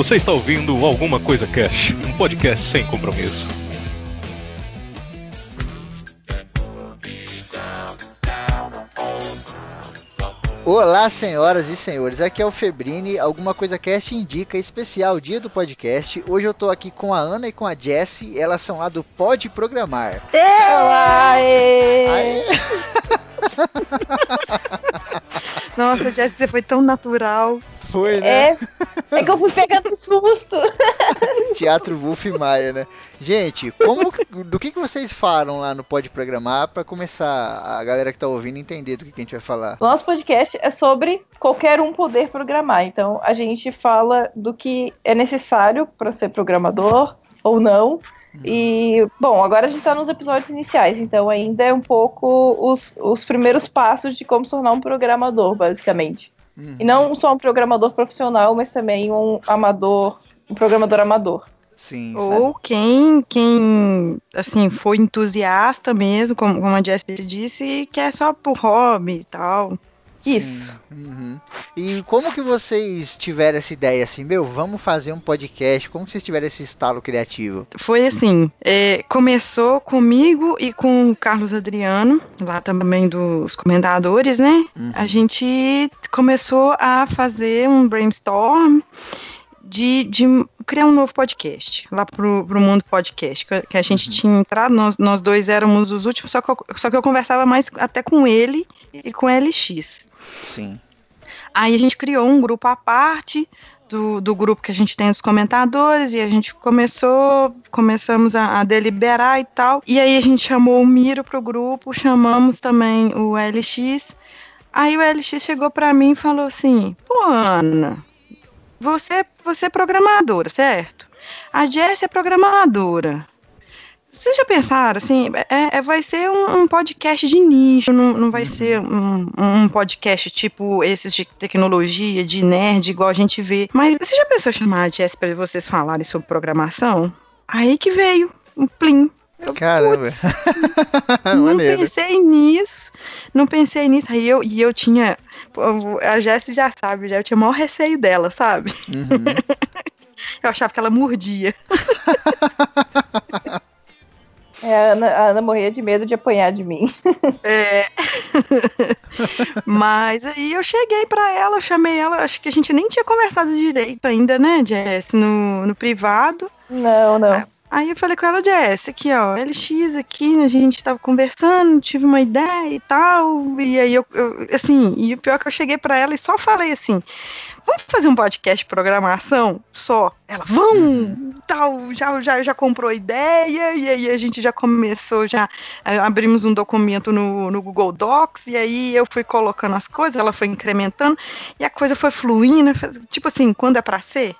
Você está ouvindo Alguma Coisa Cash, um podcast sem compromisso. Olá, senhoras e senhores. Aqui é o Febrini. Alguma coisa cast indica especial dia do podcast. Hoje eu tô aqui com a Ana e com a Jessie. Elas são lá do Pode Programar. Olá! Aê! Aê! Nossa, Jessie, você foi tão natural. Foi, né? É, é que eu fui pegando susto. Teatro Wolf Maia, né? Gente, como, do que, que vocês falam lá no Pode Programar para começar a galera que tá ouvindo entender do que, que a gente vai falar? Nosso podcast é sobre qualquer um poder programar. Então, a gente fala do que é necessário para ser programador ou não. E, bom, agora a gente tá nos episódios iniciais, então ainda é um pouco os, os primeiros passos de como se tornar um programador, basicamente. Uhum. E não só um programador profissional, mas também um amador, um programador amador. Sim, Ou quem, quem, assim, foi entusiasta mesmo, como, como a Jessie disse, e quer só por hobby e tal. Isso. Uhum. E como que vocês tiveram essa ideia assim, meu, vamos fazer um podcast? Como que vocês tiveram esse estalo criativo? Foi assim, é, começou comigo e com o Carlos Adriano, lá também dos comentadores, né? Uhum. A gente começou a fazer um brainstorm de, de criar um novo podcast, lá pro, pro mundo podcast, que, que a gente Uhum. tinha entrado, nós, nós dois éramos os últimos, só que, eu, só que eu conversava mais até com ele e com a LX. Sim. Aí a gente criou um grupo à parte do, do grupo que a gente tem dos comentadores e a gente começou, começamos a, a deliberar e tal. E aí a gente chamou o Miro pro grupo, chamamos também o LX. Aí o LX chegou pra mim e falou assim: "Pô, Ana, você, você é programadora, certo? A Jess é programadora. Vocês já pensaram, assim, é, é- vai ser um, um podcast de nicho, não, não vai ser um, um podcast tipo esses de tecnologia, de nerd, igual a gente vê. Mas você já pensou em chamar a Jess para vocês falarem sobre programação? Aí que veio, um plim. Eu, Caramba. putz, não pensei nisso, não pensei nisso. Aí eu, e eu tinha, a Jess já sabe, já eu tinha o maior receio dela, sabe? Uhum. Eu achava que ela mordia. É, a, Ana, a Ana morria de medo de apanhar de mim. É. Mas aí eu cheguei pra ela, eu chamei ela, acho que a gente nem tinha conversado direito ainda, né, Jess, no, no privado. Não, não. Aí eu falei com ela, Jess, aqui ó, LX aqui, a gente tava conversando, tive uma ideia e tal, e aí eu, eu- assim, e o pior é que eu cheguei pra ela e só falei assim, vamos fazer um podcast de programação só? Ela, vamos, tal, já, já, já comprou a ideia, e aí a gente já começou, já eh, abrimos um documento no, no Google Docs, e aí eu fui colocando as coisas, ela foi incrementando, e a coisa foi fluindo, tipo assim, quando é pra ser,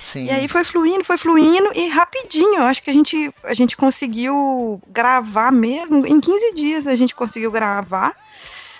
Sim. e aí foi fluindo, foi fluindo e rapidinho, eu acho que a gente, a gente conseguiu gravar mesmo, em 15 dias a gente conseguiu gravar.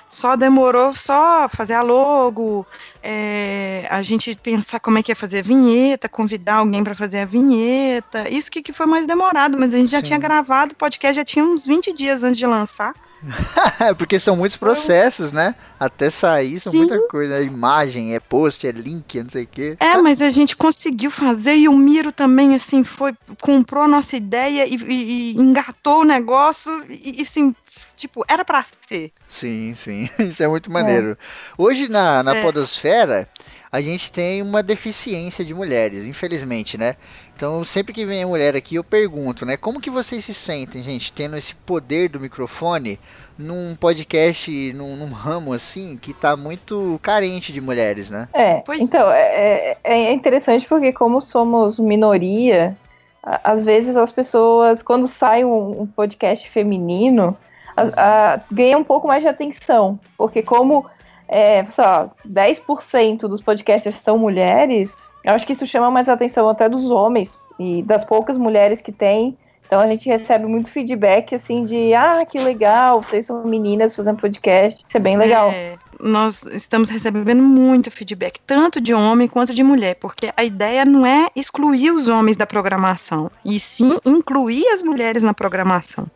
Só demorou só fazer a logo, é, a gente pensar como é que ia fazer a vinheta, convidar alguém para fazer a vinheta. Isso que, que foi mais demorado, mas a gente já Sim. tinha gravado, o podcast já tinha uns 20 dias antes de lançar. Porque são muitos processos, né? Até sair, são Sim. muita coisa. É imagem, é post, é link, é não sei o quê. É, mas a gente conseguiu fazer e o Miro também, assim, foi, comprou a nossa ideia e, e- e engatou o negócio e, e, assim, tipo, era pra ser. Sim, sim. Isso é muito maneiro. Hoje na, na É. podosfera, a gente tem uma deficiência de mulheres, infelizmente, né? Então, sempre que vem a mulher aqui, eu pergunto, né? Como que vocês se sentem, gente, tendo esse poder do microfone num podcast, num, num ramo assim, que tá muito carente de mulheres, né? É, Pois- então, é, é- é interessante porque como somos minoria, às vezes as pessoas, quando sai um, um podcast feminino, a- a- ganha um pouco mais de atenção, porque como é, lá, 10% dos podcasters são mulheres, eu acho que isso chama mais atenção até dos homens e das poucas mulheres que tem. Então a gente recebe muito feedback assim de ah, que legal, vocês são meninas fazendo podcast, isso é bem legal. É, nós estamos recebendo muito feedback, tanto de homem quanto de mulher, porque a ideia não é excluir os homens da programação, e sim incluir as mulheres na programação.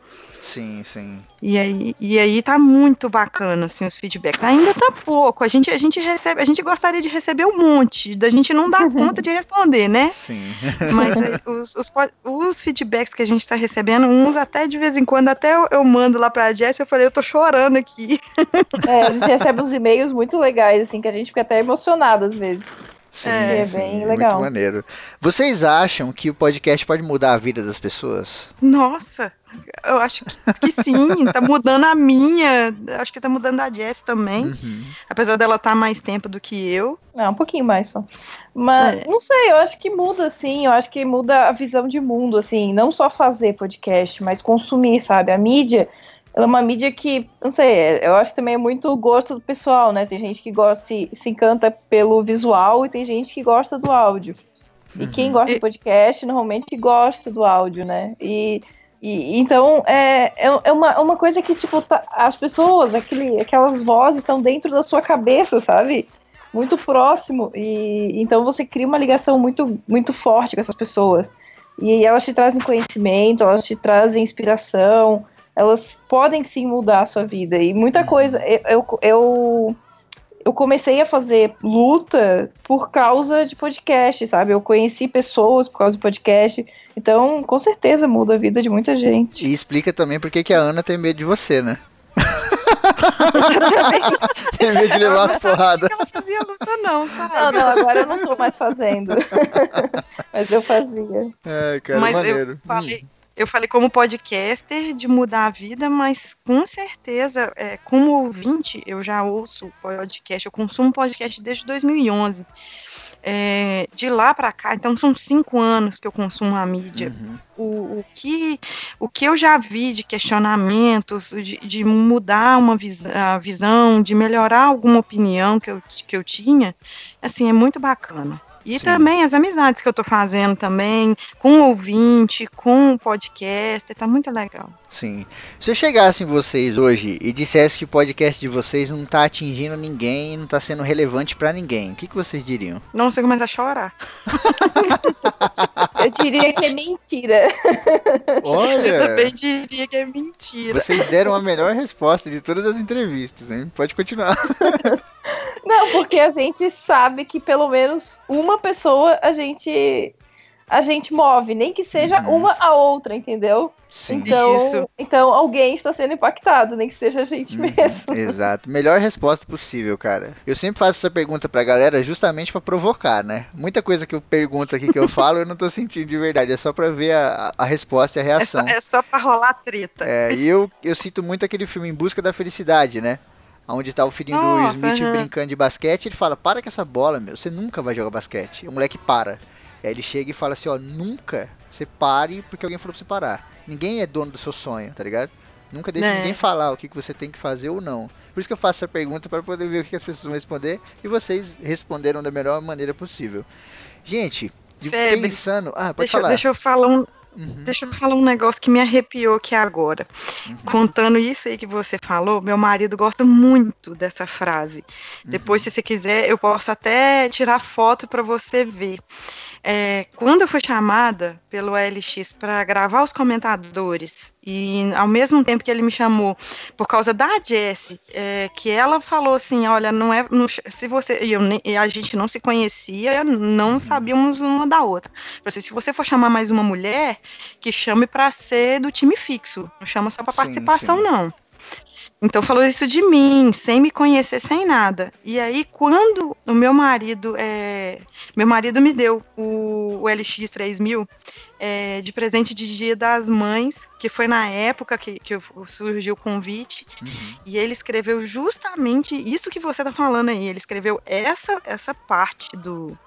Sim, sim. E aí, e aí tá muito bacana, assim, os feedbacks. Ainda tá pouco. A gente, a gente recebe, a gente gostaria de receber um monte, da gente não dá conta de responder, né? Sim. Mas os, os, os, feedbacks que a gente tá recebendo, uns até de vez em quando, até eu, eu mando lá pra Jess, eu falei, eu tô chorando aqui. É, a gente recebe uns e-mails muito legais, assim, que a gente fica até emocionado às vezes. Sim, é, é sim, bem legal. Muito maneiro. Vocês acham que o podcast pode mudar a vida das pessoas? Nossa, eu acho que, que sim. tá mudando a minha. Acho que tá mudando a Jess também. Uhum. Apesar dela estar tá mais tempo do que eu. É, um pouquinho mais só. Mas, é. não sei, eu acho que muda, sim. Eu acho que muda a visão de mundo, assim. Não só fazer podcast, mas consumir, sabe? A mídia é uma mídia que, não sei, eu acho que também é muito gosto do pessoal, né? Tem gente que gosta, se, se encanta pelo visual e tem gente que gosta do áudio. E uhum. quem gosta de podcast normalmente gosta do áudio, né? E, e então é, é, é uma, uma coisa que, tipo, tá, as pessoas, aquele, aquelas vozes estão dentro da sua cabeça, sabe? Muito próximo. E então você cria uma ligação muito, muito forte com essas pessoas. E elas te trazem conhecimento, elas te trazem inspiração elas podem sim mudar a sua vida. E muita coisa. Eu, eu, eu comecei a fazer luta por causa de podcast, sabe? Eu conheci pessoas por causa do podcast. Então, com certeza muda a vida de muita gente. E explica também por que a Ana tem medo de você, né? tem medo de levar as porradas. Não fazia luta, não, sabe? Não, não, agora eu não tô mais fazendo. Mas eu fazia. É, cara, Mas maneiro. Eu falei, hum eu falei como podcaster de mudar a vida, mas com certeza, é, como ouvinte, eu já ouço podcast, eu consumo podcast desde 2011. É, de lá para cá, então são cinco anos que eu consumo a mídia. Uhum. O, o, que, o que eu já vi de questionamentos, de, de mudar uma vis, a visão, de melhorar alguma opinião que eu, que eu tinha, assim, é muito bacana. E Sim. também as amizades que eu tô fazendo também, com o ouvinte, com o podcast, tá muito legal. Sim. Se eu chegasse em vocês hoje e dissesse que o podcast de vocês não tá atingindo ninguém, não tá sendo relevante para ninguém, o que, que vocês diriam? Não, você começa a chorar. eu diria que é mentira. Olha! Eu também diria que é mentira. Vocês deram a melhor resposta de todas as entrevistas, hein? Pode continuar. Não, porque a gente sabe que pelo menos uma pessoa a gente a gente move, nem que seja uhum. uma a outra, entendeu? Sim. Então, Isso. então alguém está sendo impactado, nem que seja a gente uhum. mesmo. Exato. Melhor resposta possível, cara. Eu sempre faço essa pergunta pra galera justamente para provocar, né? Muita coisa que eu pergunto aqui que eu falo, eu não tô sentindo de verdade. É só pra ver a, a resposta e a reação. É só, é só pra rolar treta. É, e eu, eu sinto muito aquele filme Em Busca da Felicidade, né? Onde tá o filhinho Nossa, do Smith uhum. brincando de basquete, ele fala, para com essa bola, meu, você nunca vai jogar basquete. O moleque para. Aí ele chega e fala assim, ó, nunca você pare porque alguém falou pra você parar. Ninguém é dono do seu sonho, tá ligado? Nunca deixe é. ninguém falar o que, que você tem que fazer ou não. Por isso que eu faço essa pergunta para poder ver o que as pessoas vão responder e vocês responderam da melhor maneira possível. Gente, Febre, pensando. Ah, pode deixa, falar. Deixa eu falar um, Uhum. Deixa eu falar um negócio que me arrepiou aqui agora. Uhum. Contando isso aí que você falou, meu marido gosta muito dessa frase. Uhum. Depois, se você quiser, eu posso até tirar foto para você ver. É, quando eu fui chamada pelo LX para gravar os comentadores, e ao mesmo tempo que ele me chamou por causa da Jessie, é, que ela falou assim: olha, não é. Não, se você. E, eu, e a gente não se conhecia, não uhum. sabíamos uma da outra. Assim, se você for chamar mais uma mulher, que chame para ser do time fixo. Não chama só para participação, sim. não. Então falou isso de mim, sem me conhecer, sem nada. E aí, quando o meu marido, é, meu marido me deu o, o LX 3000 é, de presente de Dia das Mães, que foi na época que, que surgiu o convite, uhum. e ele escreveu justamente isso que você está falando aí. Ele escreveu essa essa parte do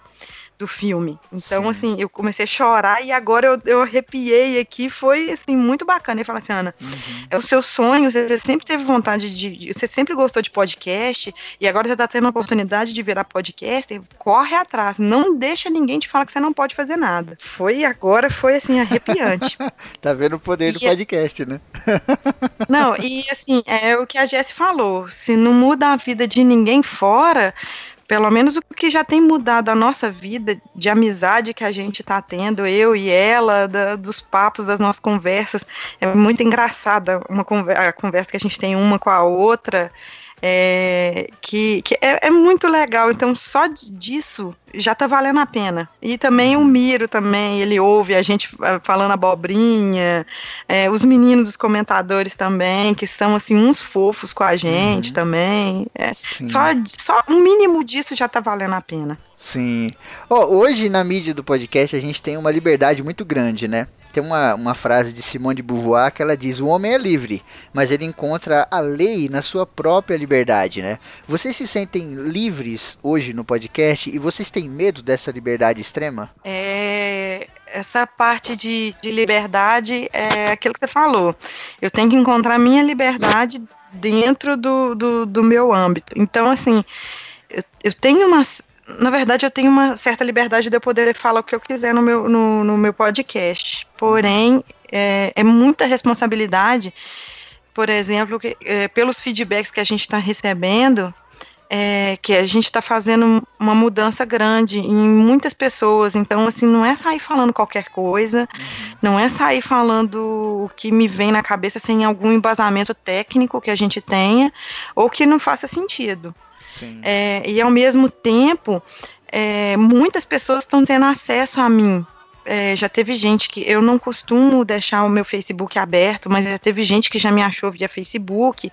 do filme. Então, Sim. assim, eu comecei a chorar e agora eu, eu arrepiei aqui. Foi, assim, muito bacana. Ele fala assim, Ana, uhum. é o seu sonho, você sempre teve vontade de. Você sempre gostou de podcast e agora você tá tendo a oportunidade de virar podcast. Corre atrás. Não deixa ninguém te falar que você não pode fazer nada. Foi agora, foi, assim, arrepiante. tá vendo o poder e do podcast, né? não, e assim, é o que a Jess falou. Se não muda a vida de ninguém fora pelo menos o que já tem mudado a nossa vida de amizade que a gente está tendo, eu e ela, da, dos papos das nossas conversas, é muito engraçada uma a conversa que a gente tem uma com a outra. É, que, que é, é, muito legal. Então, só disso já tá valendo a pena. E também o Miro também, ele ouve a gente ah, falando abobrinha, é, os meninos, os comentadores também, que são assim uns fofos com a gente uhum. também. É, só, só um mínimo disso já tá valendo a pena. Sim. Oh, hoje na mídia do podcast a gente tem uma liberdade muito grande, né? Tem uma, uma frase de Simone de Beauvoir que ela diz: O homem é livre, mas ele encontra a lei na sua própria liberdade, né? Vocês se sentem livres hoje no podcast e vocês têm medo dessa liberdade extrema? É. Essa parte de, de liberdade é aquilo que você falou. Eu tenho que encontrar minha liberdade dentro do, do, do meu âmbito. Então, assim, eu, eu tenho uma na verdade, eu tenho uma certa liberdade de eu poder falar o que eu quiser no meu, no, no meu podcast. Porém, é, é muita responsabilidade, por exemplo, que, é, pelos feedbacks que a gente está recebendo, é, que a gente está fazendo uma mudança grande em muitas pessoas. Então, assim, não é sair falando qualquer coisa, não é sair falando o que me vem na cabeça sem algum embasamento técnico que a gente tenha ou que não faça sentido. É, e ao mesmo tempo, é, muitas pessoas estão tendo acesso a mim. É, já teve gente que eu não costumo deixar o meu Facebook aberto, mas já teve gente que já me achou via Facebook.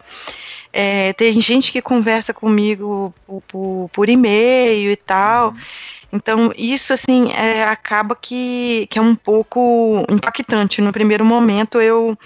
É, tem gente que conversa comigo por, por, por e-mail e tal. Uhum. Então, isso, assim, é, acaba que, que é um pouco impactante. No primeiro momento, eu,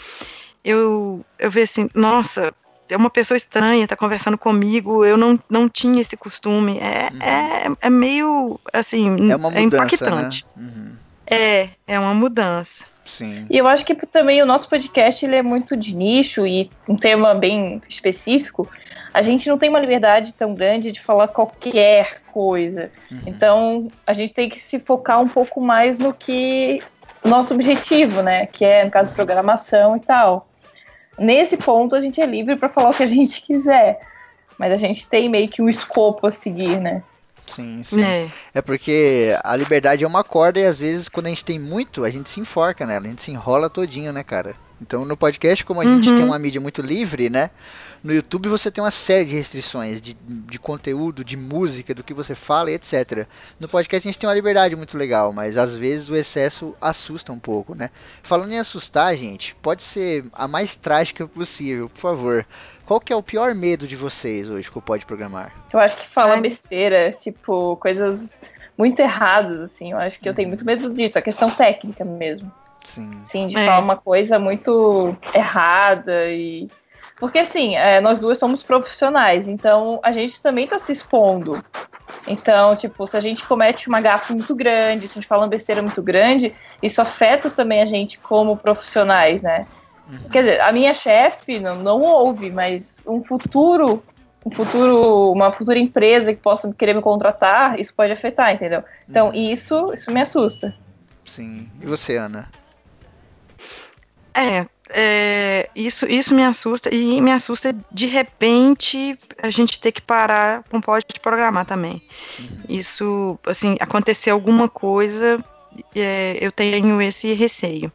eu, eu vejo assim, nossa, é uma pessoa estranha, tá conversando comigo, eu não, não tinha esse costume. É, uhum. é, é meio, assim, é, uma mudança, é impactante. Né? Uhum. É, é uma mudança. Sim. E eu acho que também o nosso podcast ele é muito de nicho e um tema bem específico. A gente não tem uma liberdade tão grande de falar qualquer coisa. Uhum. Então, a gente tem que se focar um pouco mais no que nosso objetivo, né? Que é, no caso, programação e tal. Nesse ponto, a gente é livre para falar o que a gente quiser. Mas a gente tem meio que um escopo a seguir, né? Sim, sim. É. é. porque a liberdade é uma corda e às vezes quando a gente tem muito, a gente se enforca nela, a gente se enrola todinho, né, cara? Então no podcast, como a uhum. gente tem uma mídia muito livre, né? No YouTube você tem uma série de restrições de, de conteúdo, de música, do que você fala e etc. No podcast a gente tem uma liberdade muito legal, mas às vezes o excesso assusta um pouco, né? Falando em assustar, gente, pode ser a mais trágica possível, por favor. Qual que é o pior medo de vocês hoje que eu pode programar? Eu acho que fala besteira, tipo, coisas muito erradas, assim. Eu acho que eu tenho muito medo disso, a questão técnica mesmo. Sim. Sim, de é. falar uma coisa muito errada e porque assim, é, nós duas somos profissionais, então a gente também está se expondo. Então, tipo, se a gente comete uma gafa muito grande, se a gente fala uma besteira muito grande, isso afeta também a gente como profissionais, né? Uhum. Quer dizer, a minha chefe não, não ouve, mas um futuro, um futuro, uma futura empresa que possa querer me contratar, isso pode afetar, entendeu? Então, uhum. isso, isso me assusta. Sim. E você, Ana? É, é, isso, isso me assusta e me assusta de repente a gente ter que parar com pode programar também. Uhum. Isso, assim, acontecer alguma coisa, é, eu tenho esse receio.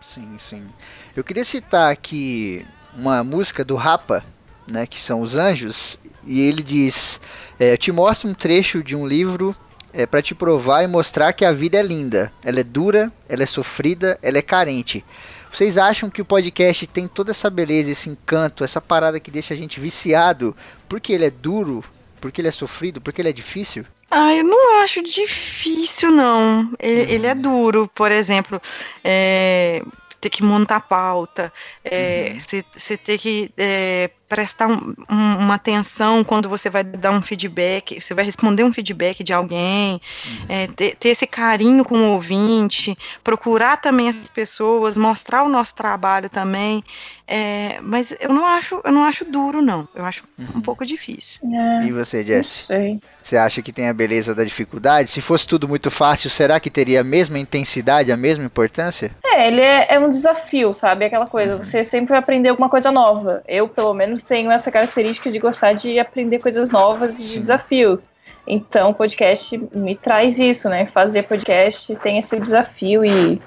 Sim, sim. Eu queria citar aqui uma música do Rapa, né, que são Os Anjos, e ele diz: é, Eu te mostro um trecho de um livro é, para te provar e mostrar que a vida é linda. Ela é dura, ela é sofrida, ela é carente. Vocês acham que o podcast tem toda essa beleza, esse encanto, essa parada que deixa a gente viciado porque ele é duro, porque ele é sofrido, porque ele é difícil? Ah, eu não acho difícil, não. Ele, uhum. ele é duro, por exemplo. É, ter que montar pauta, você é, uhum. ter que é, prestar um, um, uma atenção quando você vai dar um feedback, você vai responder um feedback de alguém, uhum. é, ter, ter, esse carinho com o ouvinte, procurar também essas pessoas, mostrar o nosso trabalho também. É, mas eu não acho, eu não acho duro, não. Eu acho uhum. um pouco difícil. É, e você, Jess? Você acha que tem a beleza da dificuldade? Se fosse tudo muito fácil, será que teria a mesma intensidade, a mesma importância? É, ele é, é um desafio, sabe? Aquela coisa, uhum. você sempre vai aprender alguma coisa nova. Eu, pelo menos, tenho essa característica de gostar de aprender coisas novas e desafios. Então, o podcast me traz isso, né? Fazer podcast tem esse desafio e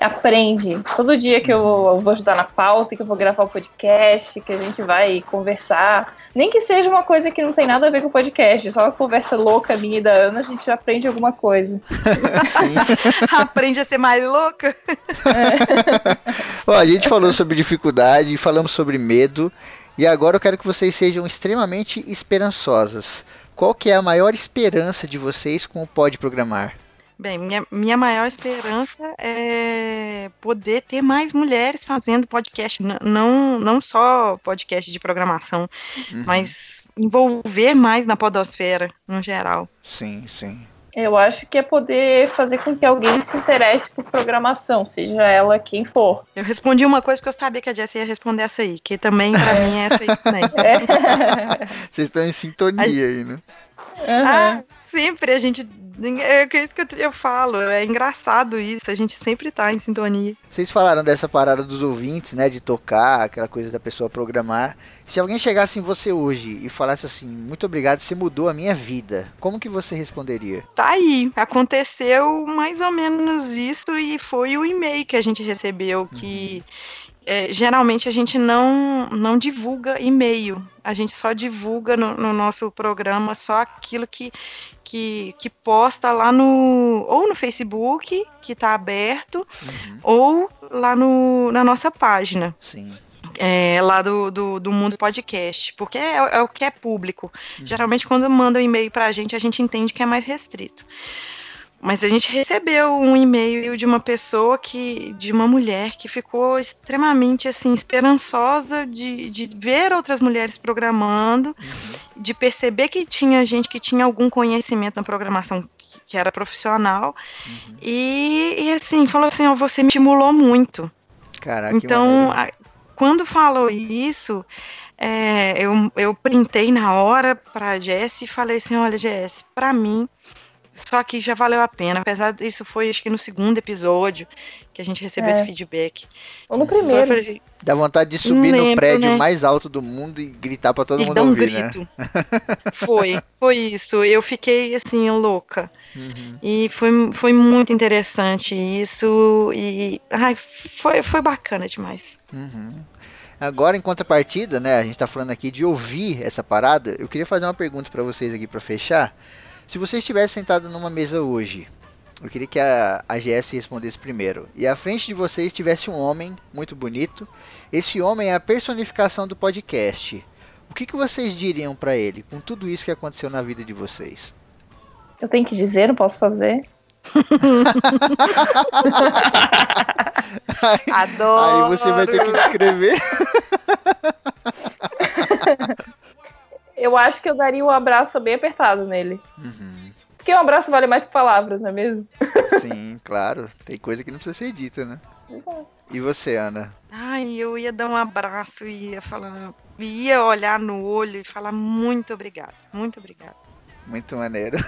aprende. Todo dia que eu vou ajudar na pauta, que eu vou gravar o podcast, que a gente vai conversar, nem que seja uma coisa que não tem nada a ver com o podcast, só uma conversa louca minha e da Ana, a gente aprende alguma coisa. aprende a ser mais louca. É. Bom, a gente falou sobre dificuldade, falamos sobre medo, e agora eu quero que vocês sejam extremamente esperançosas. Qual que é a maior esperança de vocês com o Pode Programar? Bem, minha, minha maior esperança é poder ter mais mulheres fazendo podcast, não, não só podcast de programação, uhum. mas envolver mais na podosfera, no geral. Sim, sim. Eu acho que é poder fazer com que alguém se interesse por programação, seja ela quem for. Eu respondi uma coisa porque eu sabia que a Jessie ia responder essa aí, que também, pra mim, é essa aí também. É. Vocês estão em sintonia aí, né? Uhum. Ah, sempre a gente é, é isso que eu, eu, falo, é engraçado isso, a gente sempre tá em sintonia. Vocês falaram dessa parada dos ouvintes, né, de tocar, aquela coisa da pessoa programar. Se alguém chegasse em você hoje e falasse assim, muito obrigado, você mudou a minha vida, como que você responderia? Tá aí, aconteceu mais ou menos isso e foi o e-mail que a gente recebeu que... Uhum é, geralmente a gente não, não divulga e-mail, a gente só divulga no, no, nosso programa só aquilo que, que, que posta lá no. ou no Facebook, que está aberto, uhum. ou lá no, na nossa página. Sim. É, lá do, do, do, Mundo Podcast, porque é, é, o que é público. Uhum. Geralmente, quando manda um e-mail para a gente, a gente entende que é mais restrito. Mas a gente recebeu um e-mail de uma pessoa que, de uma mulher que ficou extremamente assim esperançosa de, de ver outras mulheres programando, uhum. de perceber que tinha gente que tinha algum conhecimento na programação que era profissional uhum. e, e, assim falou assim, oh, você me estimulou muito. Caraca, então, a, quando falou isso, é, eu, eu printei na hora para a Jess e falei assim, olha Jess, para mim só que já valeu a pena. Apesar disso, foi acho que no segundo episódio que a gente recebeu é. esse feedback. Ou no primeiro. Falei, Dá vontade de subir lembro, no prédio né? mais alto do mundo e gritar para todo e mundo um ouvir, né? grito. né? Foi, foi isso. Eu fiquei assim, louca. Uhum. E foi, foi muito interessante isso. E ai, foi, foi bacana demais. Uhum. Agora, em contrapartida, né? A gente tá falando aqui de ouvir essa parada. Eu queria fazer uma pergunta para vocês aqui para fechar. Se você estivesse sentado numa mesa hoje, eu queria que a, a GS respondesse primeiro. E à frente de vocês tivesse um homem muito bonito. Esse homem é a personificação do podcast. O que, que vocês diriam para ele com tudo isso que aconteceu na vida de vocês? Eu tenho que dizer, não posso fazer. aí, Adoro. Aí você vai ter que descrever. eu acho que eu daria um abraço bem apertado nele. Uhum. Porque um abraço vale mais que palavras, não é mesmo? Sim, claro. Tem coisa que não precisa ser dita, né? Exato. E você, Ana? Ai, eu ia dar um abraço e ia falar, ia olhar no olho e falar muito obrigado, muito obrigado. Muito maneiro.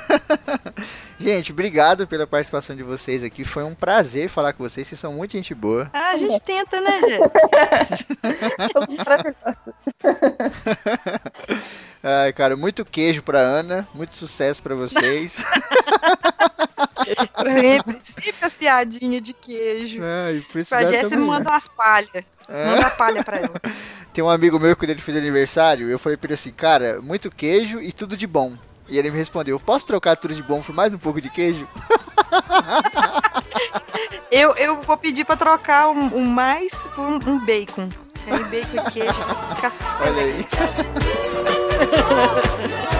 gente, obrigado pela participação de vocês aqui. Foi um prazer falar com vocês. Vocês são muito gente boa. Ah, a gente tenta, né, gente? Ai, cara, muito queijo pra Ana, muito sucesso pra vocês. sempre, sempre as piadinhas de queijo. Ai, pra Jéssica manda umas palhas. É. Manda a palha pra ela. Tem um amigo meu que quando ele fez aniversário, eu falei pra ele assim, cara, muito queijo e tudo de bom. E ele me respondeu, posso trocar tudo de bom por mais um pouco de queijo? eu, eu vou pedir pra trocar um, um mais por um, um bacon. Aí bacon e queijo. Fica super Olha aí.